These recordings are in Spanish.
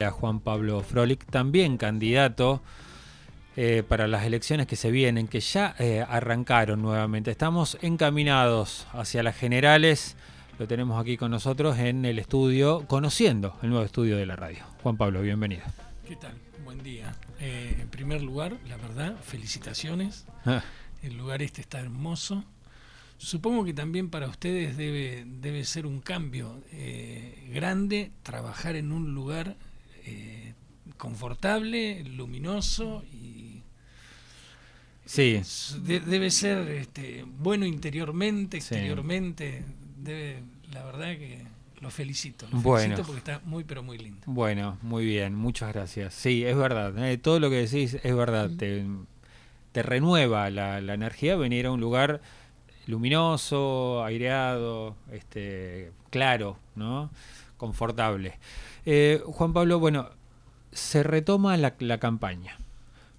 a Juan Pablo Frolic, también candidato eh, para las elecciones que se vienen, que ya eh, arrancaron nuevamente. Estamos encaminados hacia las generales. Lo tenemos aquí con nosotros en el estudio, conociendo el nuevo estudio de la radio. Juan Pablo, bienvenido. ¿Qué tal? Buen día. Eh, en primer lugar, la verdad, felicitaciones. Ah. El lugar este está hermoso. Supongo que también para ustedes debe, debe ser un cambio grande trabajar en un lugar eh, confortable, luminoso y sí. debe ser este, bueno interiormente, exteriormente, debe, la verdad que lo felicito, lo felicito porque está muy pero muy lindo. Bueno, muy bien, muchas gracias. Sí, es verdad, eh, todo lo que decís es verdad, te, te, renueva la, la energía venir a un lugar luminoso, aireado, este, claro, ¿no? Confortable. Eh, Juan Pablo, bueno, se retoma la, campaña,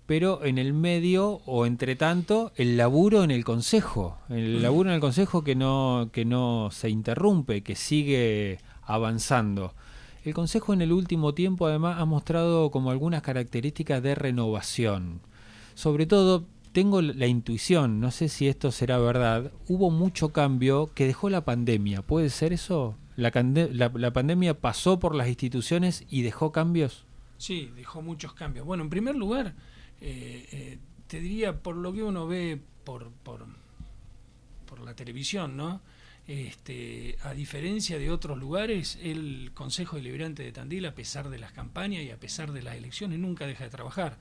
pero en el medio o entre tanto el laburo en el Consejo, el laburo en el Consejo que no, que no se interrumpe, que sigue avanzando. El Consejo en el último tiempo además ha mostrado como algunas características de renovación. Sobre todo, tengo la intuición, no sé si esto será verdad, hubo mucho cambio que dejó la pandemia. ¿Puede ser eso? ¿La, pandemia pasó por las instituciones y dejó cambios? Sí, dejó muchos cambios. Bueno, en primer lugar, eh, eh, te diría, por lo que uno ve por, por, por la televisión, ¿no? Este, a diferencia de otros lugares, el Consejo Deliberante de Tandil, a pesar de las campañas y a pesar de las elecciones, nunca deja de trabajar.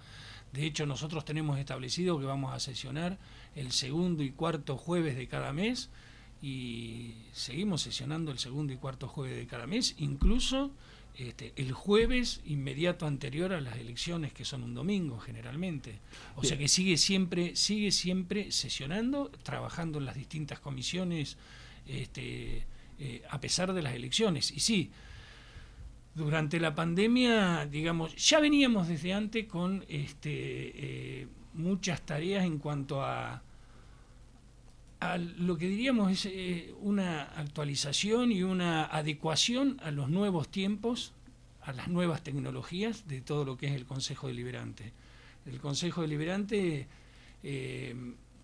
De hecho, nosotros tenemos establecido que vamos a sesionar el segundo y cuarto jueves de cada mes y seguimos sesionando el segundo y cuarto jueves de cada mes, incluso este, el jueves inmediato anterior a las elecciones, que son un domingo generalmente. O sea que sigue siempre, sigue siempre sesionando, trabajando en las distintas comisiones, este, eh, a pesar de las elecciones. Y sí, durante la pandemia, digamos, ya veníamos desde antes con este, eh, muchas tareas en cuanto a lo que diríamos es eh, una actualización y una adecuación a los nuevos tiempos, a las nuevas tecnologías de todo lo que es el Consejo Deliberante. El Consejo Deliberante, eh,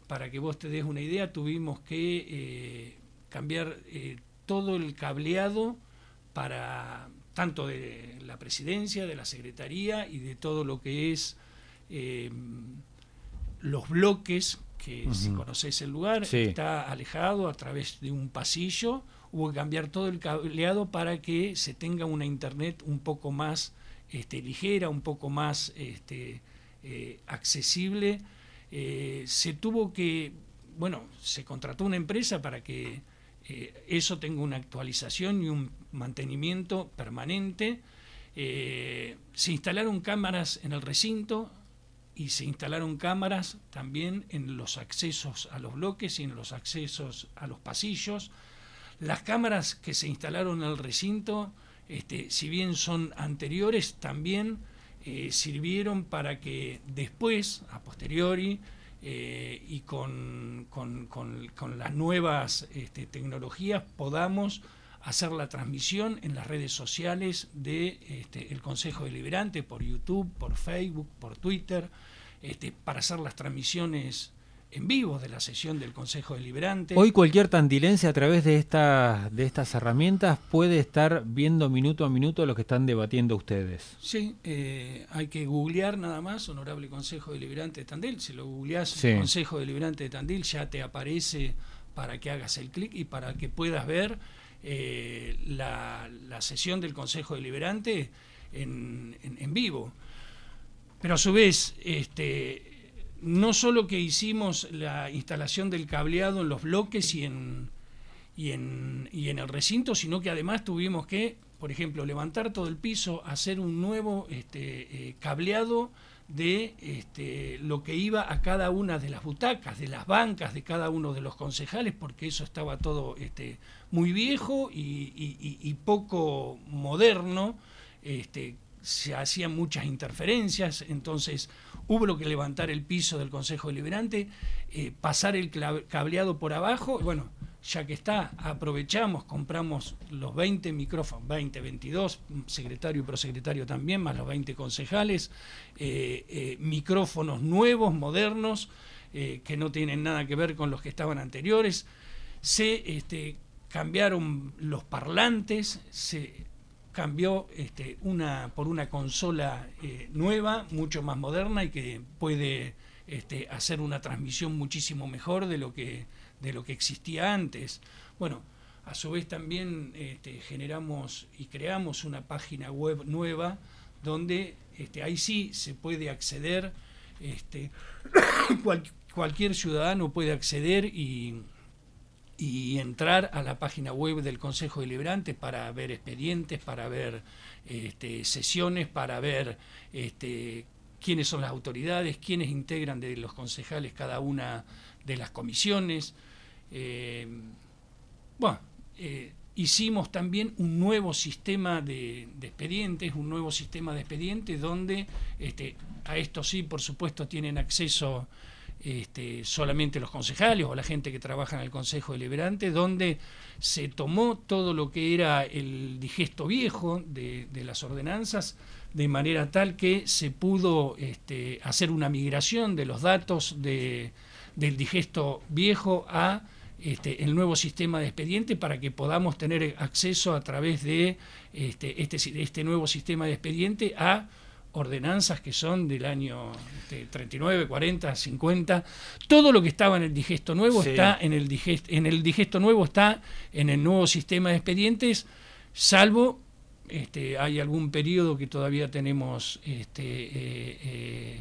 para que vos te des una idea, tuvimos que eh, cambiar todo el cableado para tanto de la presidencia, de la secretaría y de todo lo que es los bloques que si conoces el lugar, está alejado a través de un pasillo. Hubo que cambiar todo el cableado para que se tenga una internet un poco más este, ligera, un poco más este, eh, accesible. Eh, se tuvo que, bueno, se contrató una empresa para que eh, eso tenga una actualización y un mantenimiento permanente. se instalaron cámaras en el recinto, y se instalaron cámaras también en los accesos a los bloques y en los accesos a los pasillos. Las cámaras que se instalaron el recinto, este, si bien son anteriores, también eh, sirvieron para que después, a posteriori, eh, y con, las nuevas este, tecnologías podamos hacer la transmisión en las redes sociales del de, este, el Consejo Deliberante, por YouTube, por Facebook, por Twitter, este, para hacer las transmisiones en vivo de la sesión del Consejo Deliberante. Hoy cualquier tandilense a través de, esta, de estas herramientas puede estar viendo minuto a minuto lo que están debatiendo ustedes. Sí, eh, hay que googlear nada más, Honorable Consejo Deliberante de Tandil. Si lo googleás, Consejo Deliberante de Tandil, ya te aparece para que hagas el clic y para que puedas ver eh, la, sesión del Consejo Deliberante en, vivo. Pero a su vez, este, no solo que hicimos la instalación del cableado en los bloques y en, y en, y en el recinto, sino que además tuvimos que, por ejemplo, levantar todo el piso, hacer un nuevo este, eh, cableado de este, lo que iba a cada una de las butacas, de las bancas de cada uno de los concejales, porque eso estaba todo este, muy viejo y, poco moderno, este, se hacían muchas interferencias, entonces hubo que levantar el piso del Consejo Deliberante, eh, pasar el cableado por abajo, bueno, ya que está, aprovechamos, compramos los 20 micrófonos, 20, 22, secretario y prosecretario también, más los 20 concejales, eh, eh, micrófonos nuevos, modernos, eh, que no tienen nada que ver con los que estaban anteriores. Se este, cambiaron los parlantes, se cambió este, una, por una consola nueva, mucho más moderna y que puede este, hacer una transmisión muchísimo mejor de lo que de lo que existía antes. Bueno, a su vez también este, generamos y creamos una página web nueva donde este, ahí sí se puede acceder, este, cualquier ciudadano puede acceder y, y, entrar a la página web del Consejo Deliberante para ver expedientes, para ver este, sesiones, para ver este, quiénes son las autoridades, quiénes integran de los concejales cada una de las comisiones. Eh, bueno, eh, hicimos también un nuevo sistema de, expedientes, un nuevo sistema de expedientes donde este, a esto sí, por supuesto, tienen acceso este, solamente los concejales o la gente que trabaja en el Consejo Deliberante, donde se tomó todo lo que era el digesto viejo de, las ordenanzas, de manera tal que se pudo este, hacer una migración de los datos de, del digesto viejo a este, el nuevo sistema de expediente para que podamos tener acceso a través de este, este, este nuevo sistema de expediente a ordenanzas que son del año 39, 40, 50. Todo lo que estaba en el digesto nuevo está en el digesto, en el digesto nuevo está en el nuevo sistema de expedientes, salvo este, hay algún periodo que todavía tenemos este, eh, eh,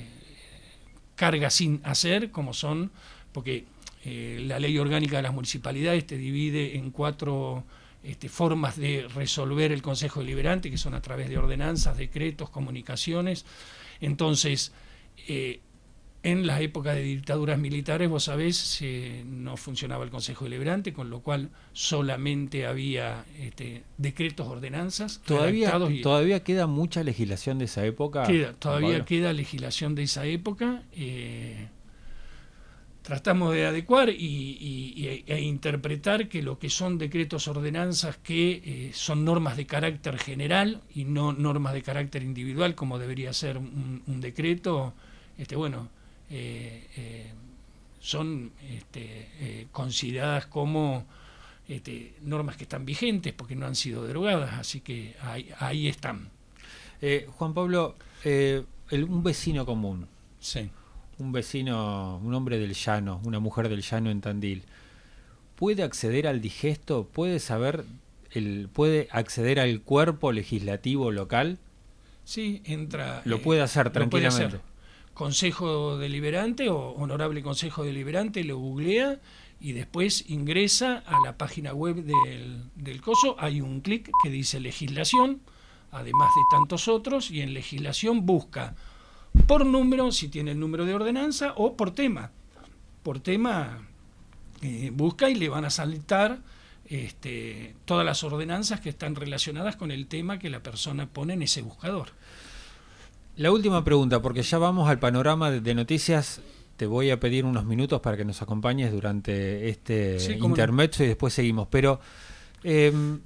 carga sin hacer, como son, porque eh, la ley orgánica de las municipalidades te divide en cuatro este, formas de resolver el Consejo Deliberante, que son a través de ordenanzas, decretos, comunicaciones. Entonces, en la época de dictaduras militares, vos sabés, no funcionaba el Consejo Deliberante, con lo cual solamente había este, decretos, ordenanzas. ¿Todavía, ¿Todavía queda mucha legislación de esa época? todavía queda legislación de esa época. Eh, tratamos de adecuar y, e interpretar que lo que son decretos ordenanzas que eh, son normas de carácter general y no normas de carácter individual como debería ser un, decreto este bueno eh, eh, son este, consideradas como este, normas que están vigentes porque no han sido derogadas así que ahí, ahí están Juan Pablo un vecino común sí un vecino, un hombre del llano, una mujer del llano en Tandil, puede acceder al digesto, puede saber, el, puede acceder al cuerpo legislativo local. Sí, entra. Lo puede eh, hacer tranquilamente. Consejo Deliberante o Honorable Consejo Deliberante lo googlea y después ingresa a la página web del, del COSO. Hay un clic que dice legislación, además de tantos otros, y en legislación busca por número, si tiene el número de ordenanza, o por tema. Por tema eh, busca y le van a saltar este, todas las ordenanzas que están relacionadas con el tema que la persona pone en ese buscador. La última pregunta, porque ya vamos al panorama de, noticias. Te voy a pedir unos minutos para que nos acompañes durante este intermedio y después seguimos. Pero em,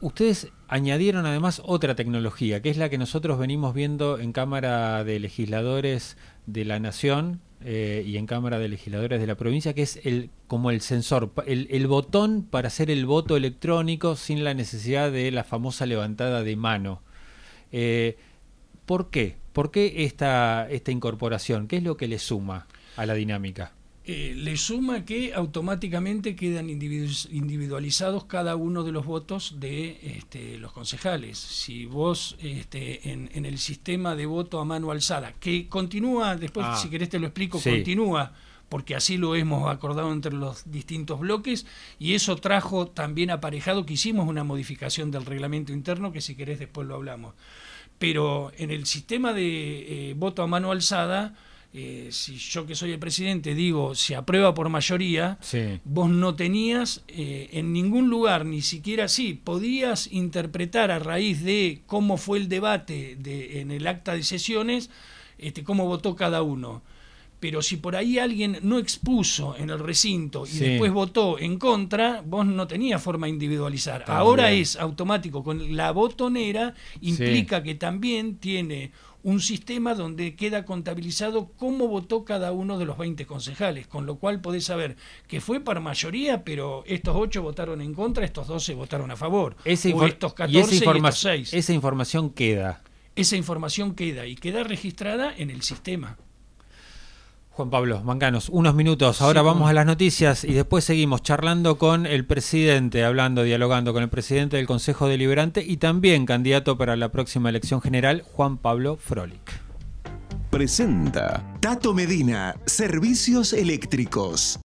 ustedes añadieron además otra tecnología, que es la que nosotros venimos viendo en Cámara de Legisladores de la Nación eh, y en Cámara de Legisladores de la provincia, que es el como el sensor, el, botón para hacer el voto electrónico sin la necesidad de la famosa levantada de mano. Eh, ¿Por qué? ¿Por qué esta, esta incorporación? ¿Qué es lo que le suma a la dinámica? Eh, le suma que automáticamente quedan individualizados cada uno de los votos de este, los concejales. Si vos este, en, el sistema de voto a mano alzada, que continúa, después ah. si querés te lo explico, continúa, porque así lo hemos acordado entre los distintos bloques, y eso trajo también aparejado que hicimos una modificación del reglamento interno, que si querés después lo hablamos. Pero en el sistema de eh, voto a mano alzada, eh, si yo que soy el presidente digo se aprueba por mayoría, vos no tenías eh, en ningún lugar, ni siquiera así, podías interpretar a raíz de cómo fue el debate de, en el acta de sesiones, este, cómo votó cada uno. Pero si por ahí alguien no expuso en el recinto y después votó en contra, vos no tenías forma de individualizar. Ahora es automático, con la botonera implica que también tiene un sistema donde queda contabilizado cómo votó cada uno de los 20 concejales, con lo cual podés saber que fue por mayoría, pero estos 8 votaron en contra, estos 12 votaron a favor, o estos 14 y, estos 6. Esa información queda. Esa información queda y queda registrada en el sistema. Juan Pablo Manganos, unos minutos. Ahora vamos a las noticias y después seguimos charlando con el presidente, hablando, dialogando con el presidente del Consejo Deliberante y también candidato para la próxima elección general, Juan Pablo Frolik. Presenta Tato Medina, Servicios Eléctricos.